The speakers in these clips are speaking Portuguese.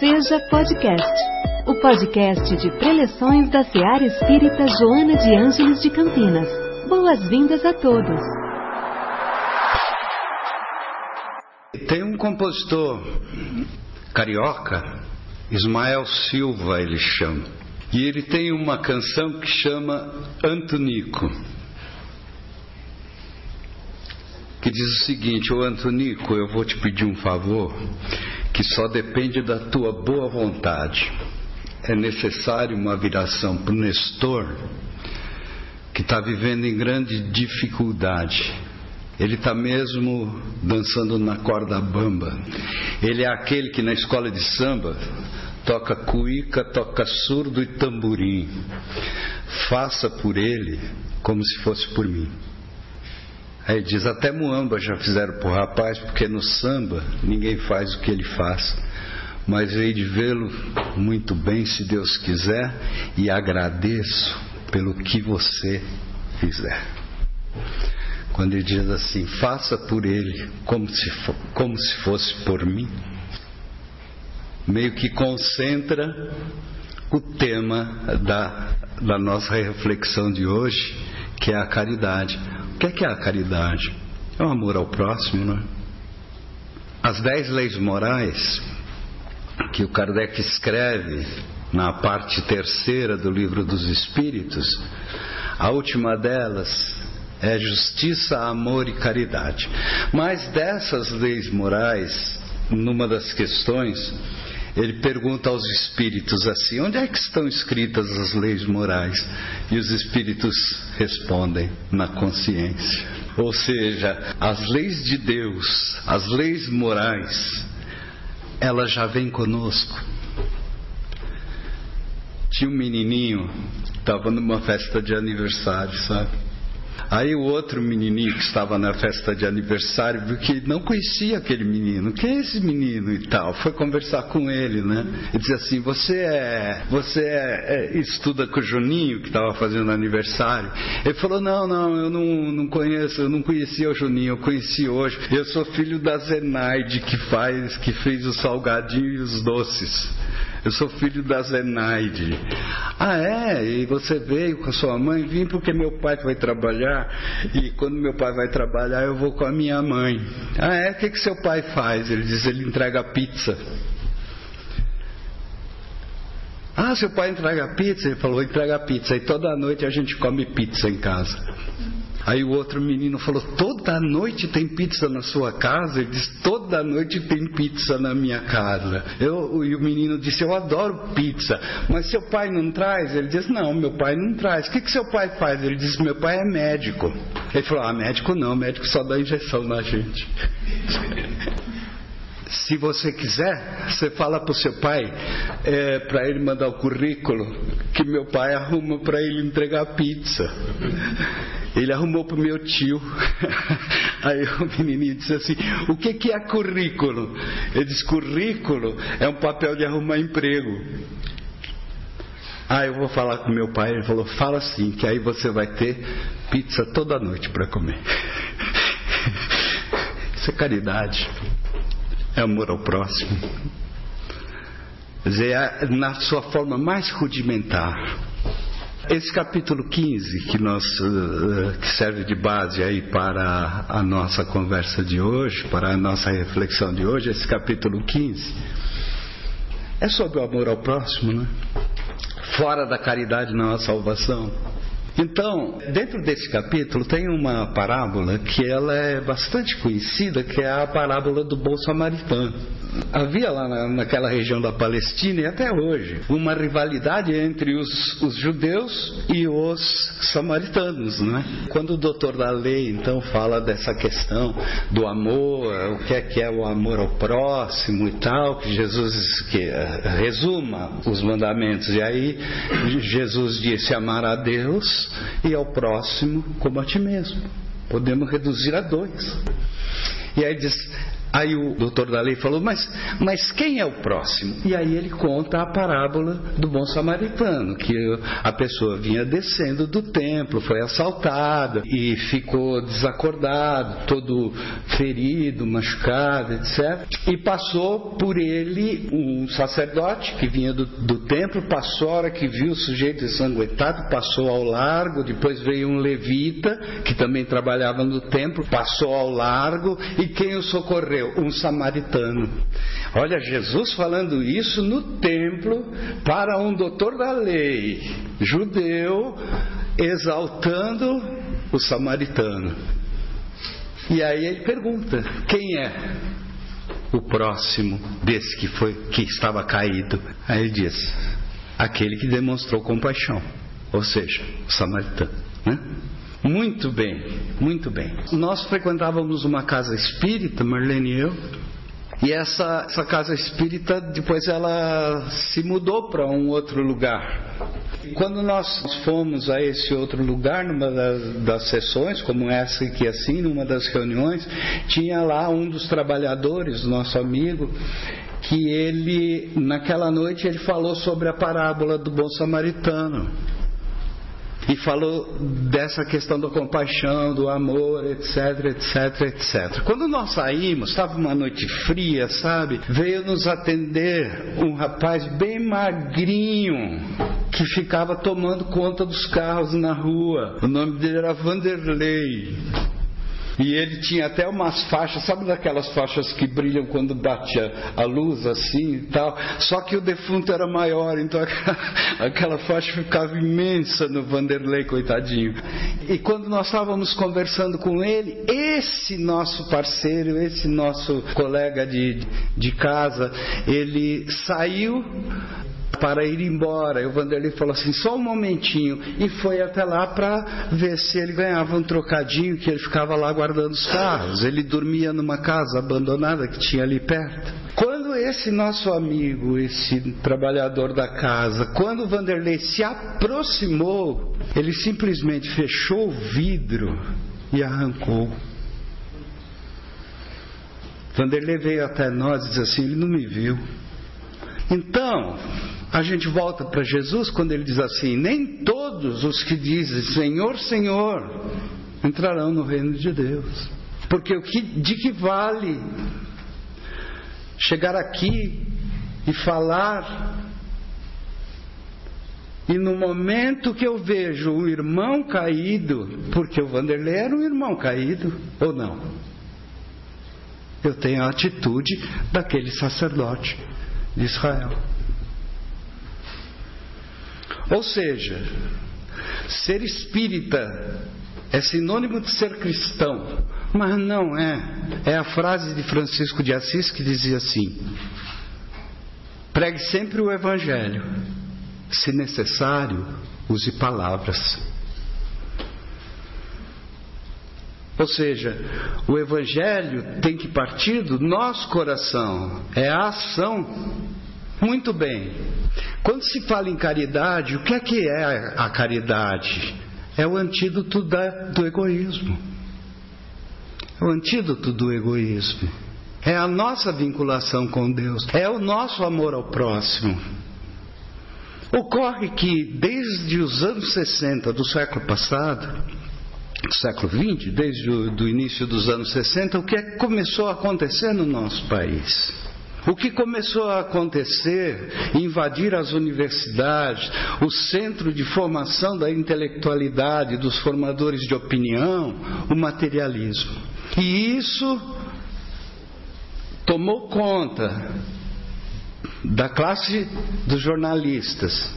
Seja Podcast, o podcast de preleções da Seara Espírita Joana de Ângeles de Campinas. Boas-vindas a todos. Tem um compositor carioca, Ismael Silva ele chama, e ele tem uma canção que chama Antonico. Que diz o seguinte: Ô Antonico, eu vou te pedir um favor que só depende da tua boa vontade. É necessário uma viração para o Nestor, que está vivendo em grande dificuldade. Ele está mesmo dançando na corda bamba. Ele é aquele que na escola de samba toca cuíca, toca surdo e tamborim. Faça por ele como se fosse por mim. Aí diz, até Muamba já fizeram pro rapaz, porque no samba ninguém faz o que ele faz. Mas hei de vê-lo muito bem, se Deus quiser, e agradeço pelo que você fizer. Quando ele diz assim, faça por ele como se, como se fosse por mim, meio que concentra o tema da, da nossa reflexão de hoje, que é a caridade. O que é, que é a caridade? É o amor ao próximo, não é? As dez leis morais que o Kardec escreve na parte terceira do livro dos Espíritos, a última delas é justiça, amor e caridade. Mas dessas leis morais, numa das questões, ele pergunta aos espíritos assim: onde é que estão escritas as leis morais? E os espíritos respondem: na consciência. Ou seja, as leis de Deus, as leis morais, elas já vêm conosco. Tinha um menininho, estava numa festa de aniversário, sabe? Aí o outro menininho que estava na festa de aniversário viu que não conhecia aquele menino. Quem é esse menino e tal? Foi conversar com ele, né? E disse assim: Você é. Você é, é, estuda com o Juninho que estava fazendo aniversário? Ele falou: Não, não, eu não, não conheço, eu não conhecia o Juninho, eu conheci hoje. Eu sou filho da Zenaide que faz, que fez o salgadinho e os doces. Eu sou filho da Zenaide. Ah, é? E você veio com a sua mãe? Vim porque meu pai vai trabalhar. E quando meu pai vai trabalhar, eu vou com a minha mãe. Ah, é? O que, que seu pai faz? Ele diz: ele entrega pizza. Ah, seu pai entrega pizza? Ele falou: entrega pizza. E toda noite a gente come pizza em casa. Aí o outro menino falou: Toda noite tem pizza na sua casa? Ele disse: Toda noite tem pizza na minha casa. Eu, e o menino disse: Eu adoro pizza, mas seu pai não traz? Ele disse: Não, meu pai não traz. O que, que seu pai faz? Ele disse: Meu pai é médico. Ele falou: Ah, médico não, médico só dá injeção na gente. Se você quiser, você fala para o seu pai, é, para ele mandar o currículo, que meu pai arruma para ele entregar pizza. Ele arrumou para o meu tio. Aí o menininho disse assim: O que, que é currículo? Ele disse: Currículo é um papel de arrumar emprego. Ah, eu vou falar com meu pai. Ele falou: Fala assim, que aí você vai ter pizza toda noite para comer. Isso é caridade é amor ao próximo. Quer dizer, é na sua forma mais rudimentar. Esse capítulo 15, que, nós, eh, que serve de base aí para a nossa conversa de hoje, para a nossa reflexão de hoje, esse capítulo 15, é sobre o amor ao próximo, né? Fora da caridade não há salvação. Então, dentro desse capítulo tem uma parábola que ela é bastante conhecida, que é a parábola do bom samaritano. Havia lá na, naquela região da Palestina e até hoje uma rivalidade entre os, os judeus e os samaritanos, né? Quando o doutor da lei então fala dessa questão do amor, o que é que é o amor ao próximo e tal, que Jesus que uh, resuma os mandamentos e aí Jesus disse amar a Deus e ao próximo como a ti mesmo. Podemos reduzir a dois. E aí diz: Aí o doutor da lei falou, mas, mas quem é o próximo? E aí ele conta a parábola do bom samaritano, que a pessoa vinha descendo do templo, foi assaltada e ficou desacordado, todo ferido, machucado, etc. E passou por ele um sacerdote que vinha do, do templo, passou a hora que viu o sujeito ensanguentado, passou ao largo, depois veio um levita, que também trabalhava no templo, passou ao largo, e quem o socorreu? Um samaritano. Olha, Jesus falando isso no templo para um doutor da lei, judeu, exaltando o samaritano. E aí ele pergunta: quem é o próximo desse que foi que estava caído? Aí ele diz: aquele que demonstrou compaixão, ou seja, o samaritano. Né? Muito bem, muito bem. Nós frequentávamos uma casa espírita, Marlene e eu, e essa, essa casa espírita, depois ela se mudou para um outro lugar. Quando nós fomos a esse outro lugar, numa das, das sessões, como essa aqui assim, numa das reuniões, tinha lá um dos trabalhadores, nosso amigo, que ele, naquela noite, ele falou sobre a parábola do bom samaritano e falou dessa questão da compaixão, do amor, etc, etc, etc. Quando nós saímos, estava uma noite fria, sabe? Veio nos atender um rapaz bem magrinho que ficava tomando conta dos carros na rua. O nome dele era Vanderlei. E ele tinha até umas faixas, sabe daquelas faixas que brilham quando bate a, a luz assim e tal? Só que o defunto era maior, então aquela, aquela faixa ficava imensa no Vanderlei, coitadinho. E quando nós estávamos conversando com ele, esse nosso parceiro, esse nosso colega de, de casa, ele saiu para ir embora. E o Vanderlei falou assim: só um momentinho. E foi até lá para ver se ele ganhava um trocadinho, que ele ficava lá guardando os carros. Ele dormia numa casa abandonada que tinha ali perto. Quando esse nosso amigo, esse trabalhador da casa, quando o Vanderlei se aproximou, ele simplesmente fechou o vidro e arrancou. Vanderlei veio até nós e disse assim: ele não me viu. Então, a gente volta para Jesus quando ele diz assim: Nem todos os que dizem Senhor, Senhor entrarão no reino de Deus. Porque o que, de que vale chegar aqui e falar e no momento que eu vejo um irmão caído, porque o Vanderlei era um irmão caído, ou não? Eu tenho a atitude daquele sacerdote de Israel. Ou seja, ser espírita é sinônimo de ser cristão, mas não é. É a frase de Francisco de Assis que dizia assim: pregue sempre o Evangelho, se necessário, use palavras. Ou seja, o Evangelho tem que partir do nosso coração, é a ação. Muito bem. Quando se fala em caridade, o que é que é a caridade? É o antídoto da, do egoísmo. É o antídoto do egoísmo. É a nossa vinculação com Deus. É o nosso amor ao próximo. Ocorre que desde os anos 60 do século passado, do século 20, desde o início dos anos 60, o que é que começou a acontecer no nosso país? O que começou a acontecer, invadir as universidades, o centro de formação da intelectualidade, dos formadores de opinião, o materialismo. E isso tomou conta da classe dos jornalistas,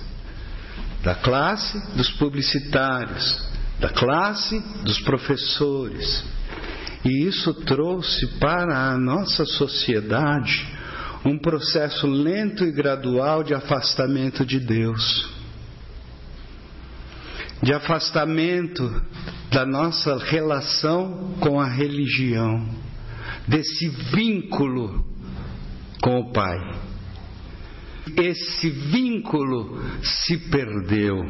da classe dos publicitários, da classe dos professores. E isso trouxe para a nossa sociedade um processo lento e gradual de afastamento de Deus, de afastamento da nossa relação com a religião, desse vínculo com o Pai. esse vínculo se perdeu.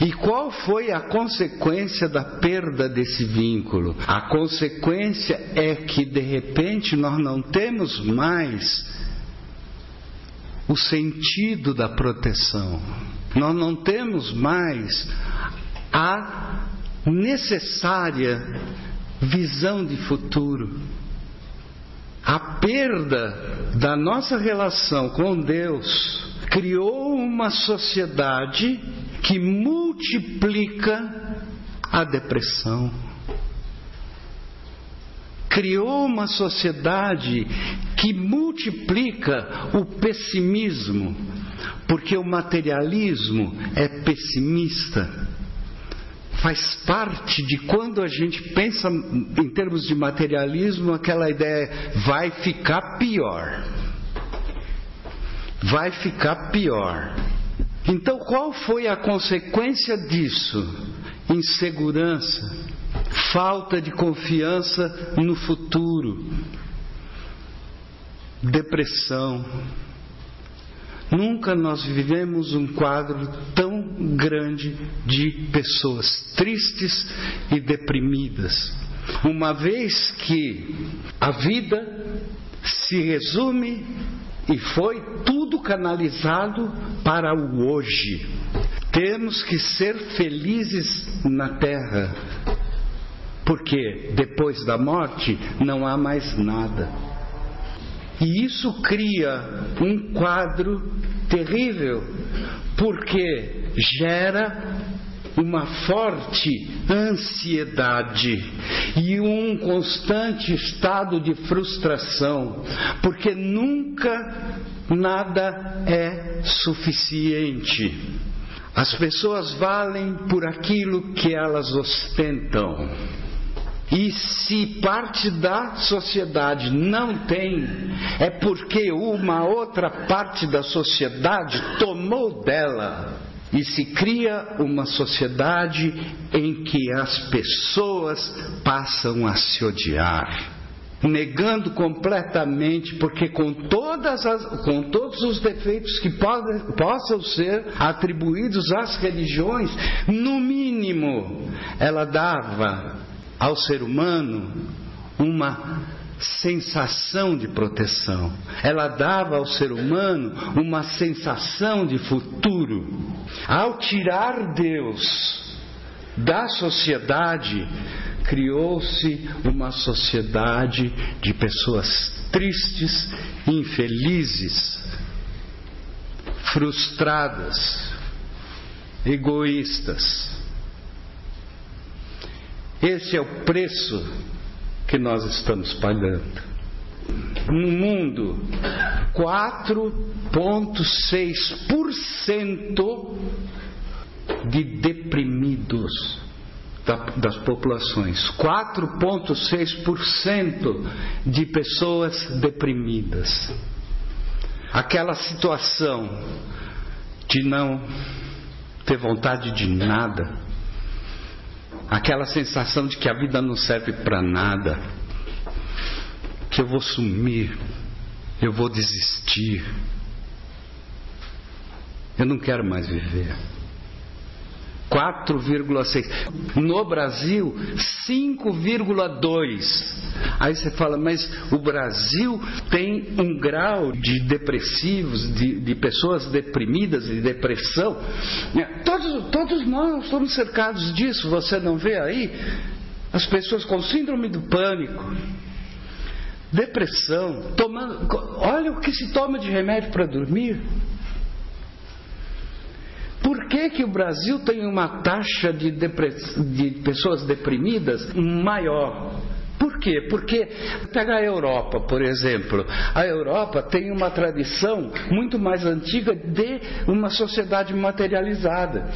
E qual foi a consequência da perda desse vínculo? A consequência é que de repente nós não temos mais o sentido da proteção. Nós não temos mais a necessária visão de futuro. A perda da nossa relação com Deus criou uma sociedade que multiplica a depressão. Criou uma sociedade que multiplica o pessimismo, porque o materialismo é pessimista faz parte de quando a gente pensa em termos de materialismo, aquela ideia vai ficar pior. Vai ficar pior. Então, qual foi a consequência disso? Insegurança, falta de confiança no futuro, depressão, Nunca nós vivemos um quadro tão grande de pessoas tristes e deprimidas. Uma vez que a vida se resume e foi tudo canalizado para o hoje. Temos que ser felizes na terra, porque depois da morte não há mais nada. E isso cria um quadro terrível, porque gera uma forte ansiedade e um constante estado de frustração, porque nunca nada é suficiente. As pessoas valem por aquilo que elas ostentam. E se parte da sociedade não tem, é porque uma outra parte da sociedade tomou dela. E se cria uma sociedade em que as pessoas passam a se odiar negando completamente, porque com, todas as, com todos os defeitos que pode, possam ser atribuídos às religiões, no mínimo, ela dava ao ser humano uma sensação de proteção. Ela dava ao ser humano uma sensação de futuro. Ao tirar Deus da sociedade, criou-se uma sociedade de pessoas tristes, infelizes, frustradas, egoístas. Esse é o preço que nós estamos pagando. No mundo, 4,6% de deprimidos das populações. 4,6% de pessoas deprimidas. Aquela situação de não ter vontade de nada, aquela sensação de que a vida não serve para nada, que eu vou sumir, eu vou desistir, eu não quero mais viver. 4,6. No Brasil, 5,2. Aí você fala, mas o Brasil tem um grau de depressivos, de, de pessoas deprimidas, de depressão. Todos, todos nós estamos cercados disso, você não vê aí? As pessoas com síndrome do pânico, depressão, tomando. Olha o que se toma de remédio para dormir. Por que, que o Brasil tem uma taxa de, de pessoas deprimidas maior? Por quê? Porque pega a Europa, por exemplo. A Europa tem uma tradição muito mais antiga de uma sociedade materializada.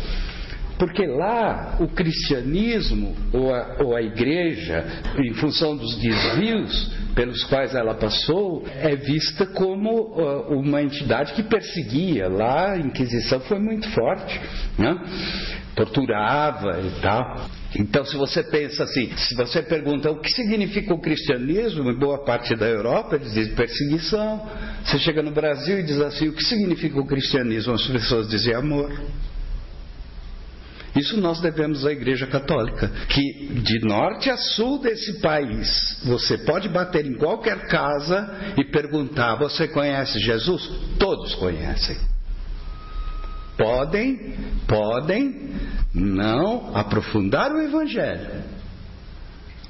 Porque lá o cristianismo ou a, ou a igreja, em função dos desvios pelos quais ela passou, é vista como uh, uma entidade que perseguia. Lá a Inquisição foi muito forte, né? torturava e tal. Então, se você pensa assim, se você pergunta o que significa o cristianismo, em boa parte da Europa eles dizem perseguição, Você chega no Brasil e diz assim: o que significa o cristianismo? As pessoas dizem amor. Isso nós devemos à Igreja Católica, que de norte a sul desse país, você pode bater em qualquer casa e perguntar: Você conhece Jesus? Todos conhecem. Podem, podem não aprofundar o Evangelho,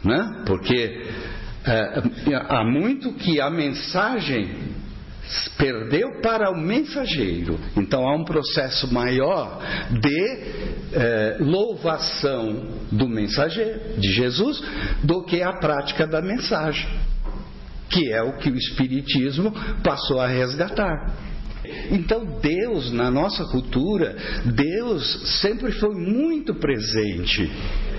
né? porque é, há muito que a mensagem perdeu para o mensageiro. Então há um processo maior de eh, louvação do mensageiro, de Jesus, do que a prática da mensagem, que é o que o Espiritismo passou a resgatar. Então, Deus, na nossa cultura, Deus sempre foi muito presente.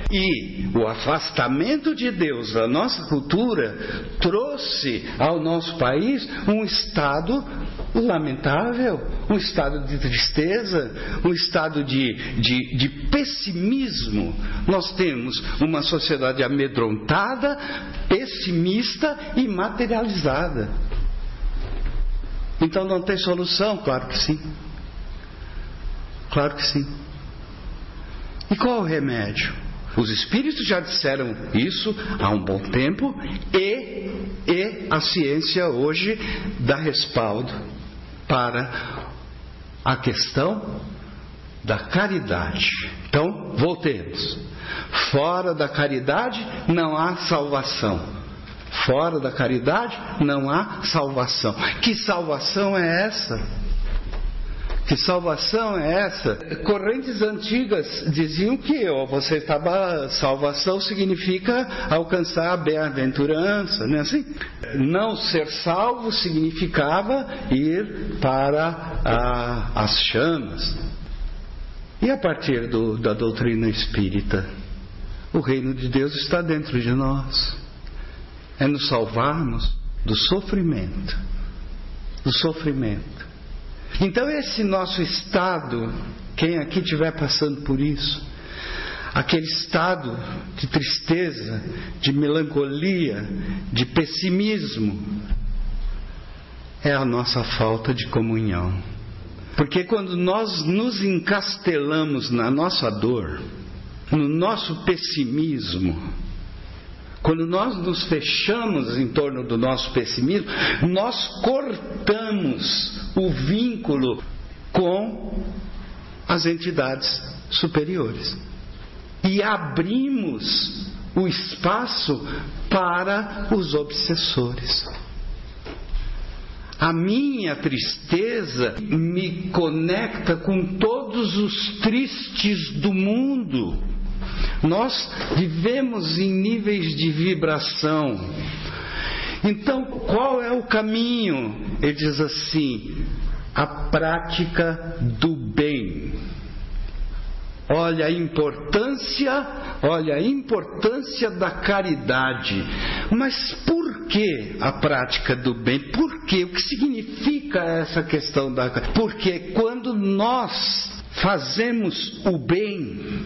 E o afastamento de Deus da nossa cultura trouxe ao nosso país um estado lamentável, um estado de tristeza, um estado de, de, de pessimismo. Nós temos uma sociedade amedrontada, pessimista e materializada. Então não tem solução? Claro que sim. Claro que sim. E qual o remédio? Os espíritos já disseram isso há um bom tempo e, e a ciência hoje dá respaldo para a questão da caridade. Então, voltemos. Fora da caridade não há salvação. Fora da caridade não há salvação. Que salvação é essa? Que salvação é essa? Correntes antigas diziam que ó, você estava salvação significa alcançar a bem-aventurança, não é assim? Não ser salvo significava ir para a, as chamas. E a partir do, da doutrina espírita, o reino de Deus está dentro de nós é nos salvarmos do sofrimento. Do sofrimento. Então, esse nosso estado, quem aqui estiver passando por isso, aquele estado de tristeza, de melancolia, de pessimismo, é a nossa falta de comunhão. Porque quando nós nos encastelamos na nossa dor, no nosso pessimismo, quando nós nos fechamos em torno do nosso pessimismo, nós cortamos o vínculo com as entidades superiores e abrimos o espaço para os obsessores. A minha tristeza me conecta com todos os tristes do mundo. Nós vivemos em níveis de vibração. Então, qual é o caminho? Ele diz assim: a prática do bem. Olha a importância, olha a importância da caridade. Mas por que a prática do bem? Por quê? O que significa essa questão da Porque quando nós fazemos o bem,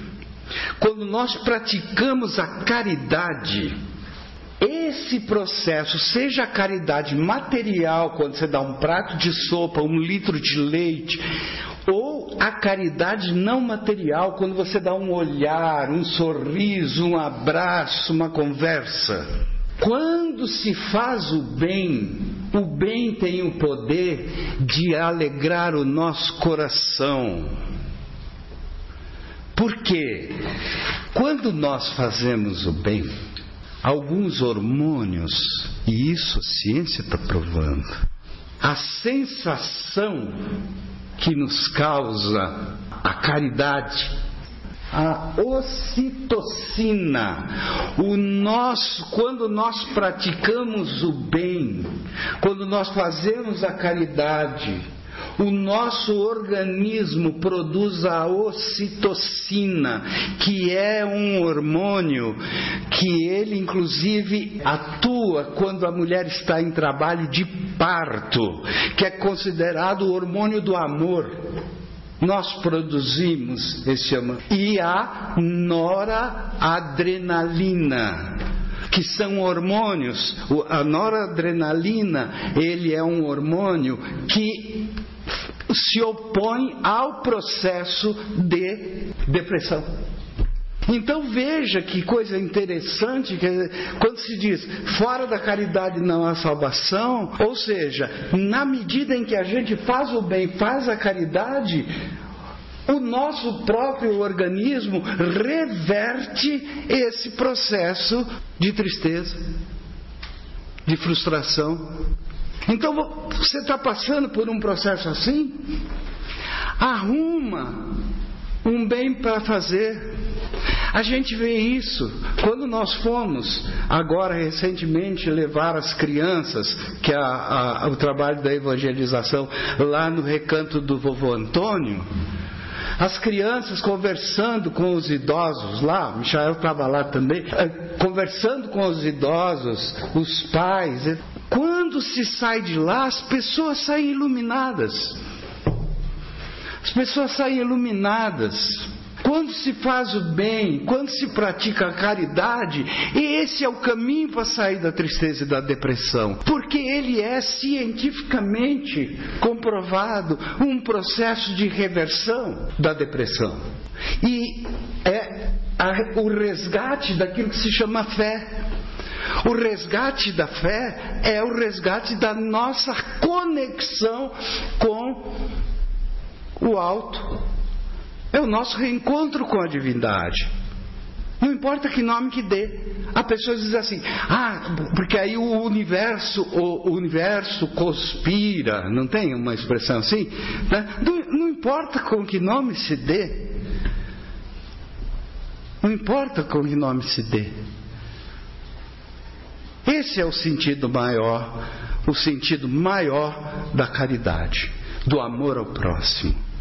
quando nós praticamos a caridade, esse processo, seja a caridade material, quando você dá um prato de sopa, um litro de leite, ou a caridade não material, quando você dá um olhar, um sorriso, um abraço, uma conversa. Quando se faz o bem, o bem tem o poder de alegrar o nosso coração porque quando nós fazemos o bem, alguns hormônios, e isso a ciência está provando, a sensação que nos causa a caridade, a ocitocina, o nosso, quando nós praticamos o bem, quando nós fazemos a caridade, o nosso organismo produz a ocitocina, que é um hormônio que ele inclusive atua quando a mulher está em trabalho de parto, que é considerado o hormônio do amor. Nós produzimos esse hormônio. E a noradrenalina que são hormônios. A noradrenalina, ele é um hormônio que se opõe ao processo de depressão. Então veja que coisa interessante que quando se diz fora da caridade não há salvação, ou seja, na medida em que a gente faz o bem, faz a caridade, o nosso próprio organismo reverte esse processo de tristeza, de frustração. Então você está passando por um processo assim? Arruma um bem para fazer. A gente vê isso quando nós fomos, agora recentemente, levar as crianças, que é a, a, o trabalho da evangelização, lá no recanto do vovô Antônio. As crianças conversando com os idosos lá, Michael estava lá também, eh, conversando com os idosos, os pais. Quando se sai de lá, as pessoas saem iluminadas. As pessoas saem iluminadas. Quando se faz o bem, quando se pratica a caridade, esse é o caminho para sair da tristeza e da depressão, porque ele é cientificamente comprovado um processo de reversão da depressão. E é a, o resgate daquilo que se chama fé. O resgate da fé é o resgate da nossa conexão com o alto. É o nosso reencontro com a divindade. Não importa que nome que dê. A pessoa diz assim, ah, porque aí o universo, o universo conspira, não tem uma expressão assim? Né? Não, não importa com que nome se dê. Não importa com que nome se dê. Esse é o sentido maior, o sentido maior da caridade, do amor ao próximo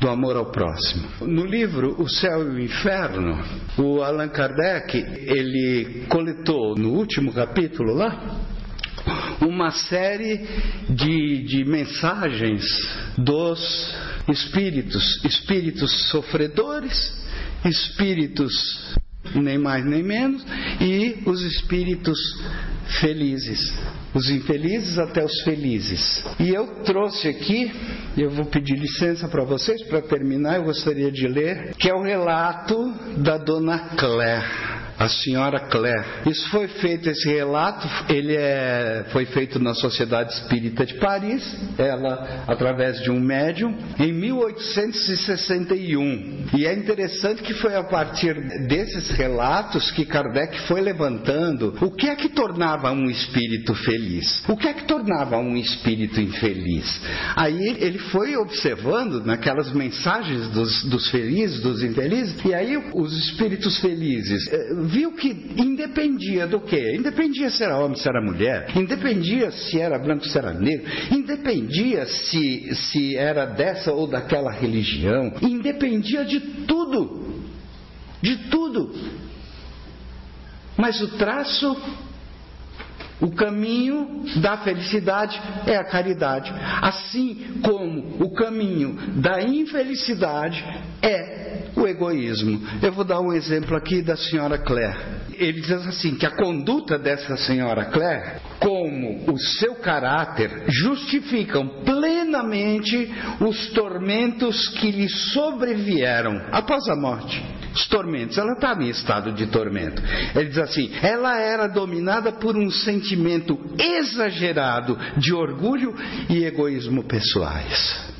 do amor ao próximo. No livro O Céu e o Inferno, o Allan Kardec, ele coletou no último capítulo lá uma série de, de mensagens dos espíritos, espíritos sofredores, espíritos nem mais nem menos, e os espíritos felizes, os infelizes até os felizes. E eu trouxe aqui, eu vou pedir licença para vocês para terminar, eu gostaria de ler, que é o relato da dona Claire a senhora Claire. Isso foi feito, esse relato, ele é, foi feito na Sociedade Espírita de Paris, ela através de um médium, em 1861. E é interessante que foi a partir desses relatos que Kardec foi levantando o que é que tornava um espírito feliz, o que é que tornava um espírito infeliz. Aí ele foi observando naquelas mensagens dos, dos felizes, dos infelizes, e aí os espíritos felizes eh, viu que independia do quê? Independia se era homem, se era mulher, independia se era branco, se era negro, independia se, se era dessa ou daquela religião, independia de tudo. De tudo. Mas o traço o caminho da felicidade é a caridade, assim como o caminho da infelicidade é o egoísmo. Eu vou dar um exemplo aqui da senhora Claire. Ele diz assim: que a conduta dessa senhora Claire, como o seu caráter, justificam plenamente os tormentos que lhe sobrevieram após a morte os tormentos. Ela estava em estado de tormento. Ele diz assim: ela era dominada por um sentimento exagerado de orgulho e egoísmo pessoais.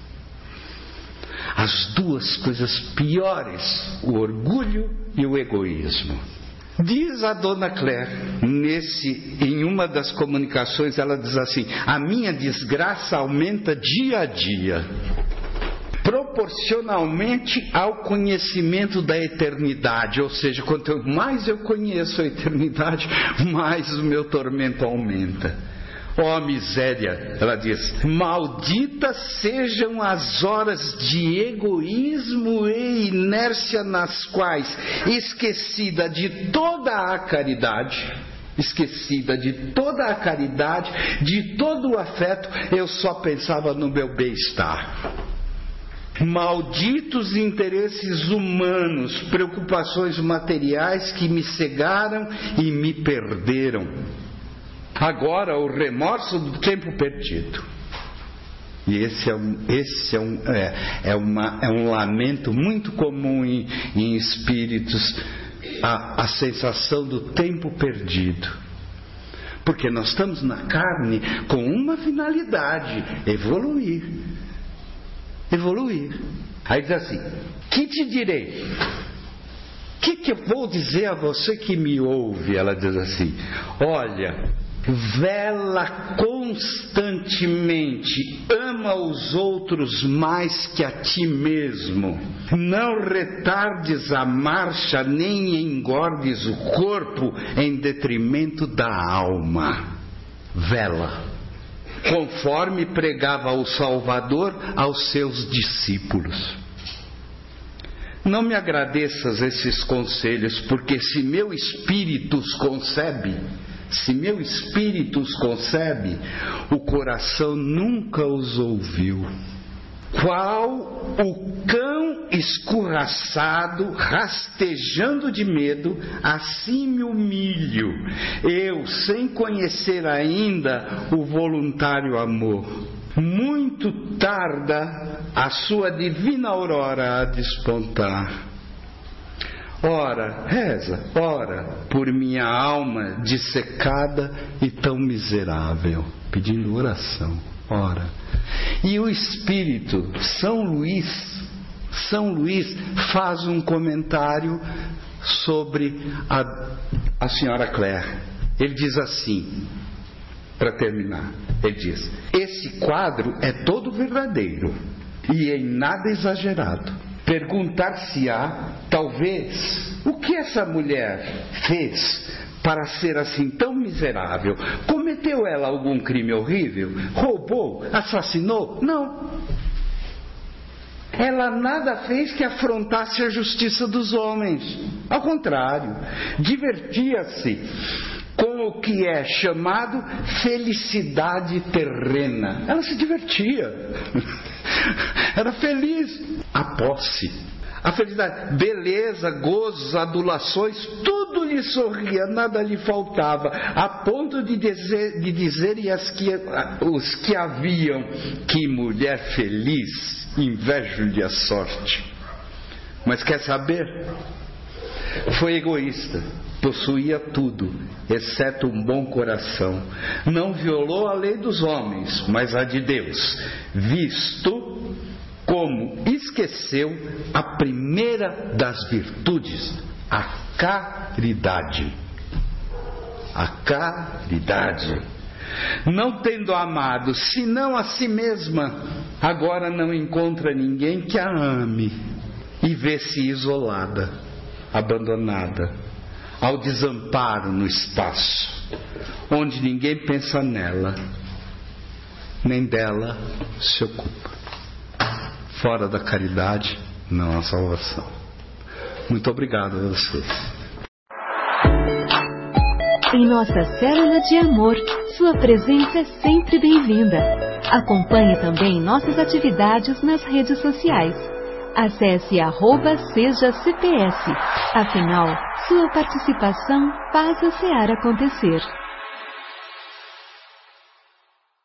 As duas coisas piores, o orgulho e o egoísmo. Diz a dona Claire, nesse, em uma das comunicações, ela diz assim: a minha desgraça aumenta dia a dia proporcionalmente ao conhecimento da eternidade, ou seja, quanto mais eu conheço a eternidade, mais o meu tormento aumenta. Ó oh, miséria, ela diz: malditas sejam as horas de egoísmo e inércia nas quais, esquecida de toda a caridade, esquecida de toda a caridade, de todo o afeto, eu só pensava no meu bem-estar. Malditos interesses humanos, preocupações materiais que me cegaram e me perderam. Agora, o remorso do tempo perdido. E esse é um, esse é um, é, é uma, é um lamento muito comum em, em espíritos, a, a sensação do tempo perdido. Porque nós estamos na carne com uma finalidade: evoluir. Evoluir. Aí diz assim: que te direi? O que, que eu vou dizer a você que me ouve? Ela diz assim: olha, vela constantemente, ama os outros mais que a ti mesmo. Não retardes a marcha, nem engordes o corpo em detrimento da alma. Vela. Conforme pregava o Salvador aos seus discípulos. Não me agradeças esses conselhos, porque se meu espírito os concebe, se meu espírito os concebe, o coração nunca os ouviu. Qual o cão escorraçado, rastejando de medo, assim me humilho, eu, sem conhecer ainda o voluntário amor. Muito tarda a sua divina aurora a despontar Ora, reza, ora, por minha alma dissecada e tão miserável, pedindo oração, ora. E o Espírito, São Luís, São Luís faz um comentário sobre a, a senhora Claire. Ele diz assim, para terminar, ele diz: Esse quadro é todo verdadeiro e em nada exagerado Perguntar-se-á, talvez, o que essa mulher fez para ser assim tão miserável? Cometeu ela algum crime horrível? Roubou? Assassinou? Não. Ela nada fez que afrontasse a justiça dos homens. Ao contrário, divertia-se com o que é chamado felicidade terrena. Ela se divertia. Era feliz. A posse, a felicidade, beleza, gozos, adulações, tudo lhe sorria, nada lhe faltava, a ponto de, dizer, de dizerem as que, os que haviam que mulher feliz, invejo-lhe a sorte. Mas quer saber? Foi egoísta, possuía tudo, exceto um bom coração. Não violou a lei dos homens, mas a de Deus, visto como esqueceu a primeira das virtudes, a caridade. A caridade. Não tendo amado senão a si mesma, agora não encontra ninguém que a ame e vê-se isolada, abandonada, ao desamparo no espaço, onde ninguém pensa nela, nem dela se ocupa. Fora da caridade não há salvação. Muito obrigado a vocês. Em nossa célula de amor, sua presença é sempre bem-vinda. Acompanhe também nossas atividades nas redes sociais. Acesse arroba seja CPS. Afinal, sua participação faz a SEAR acontecer.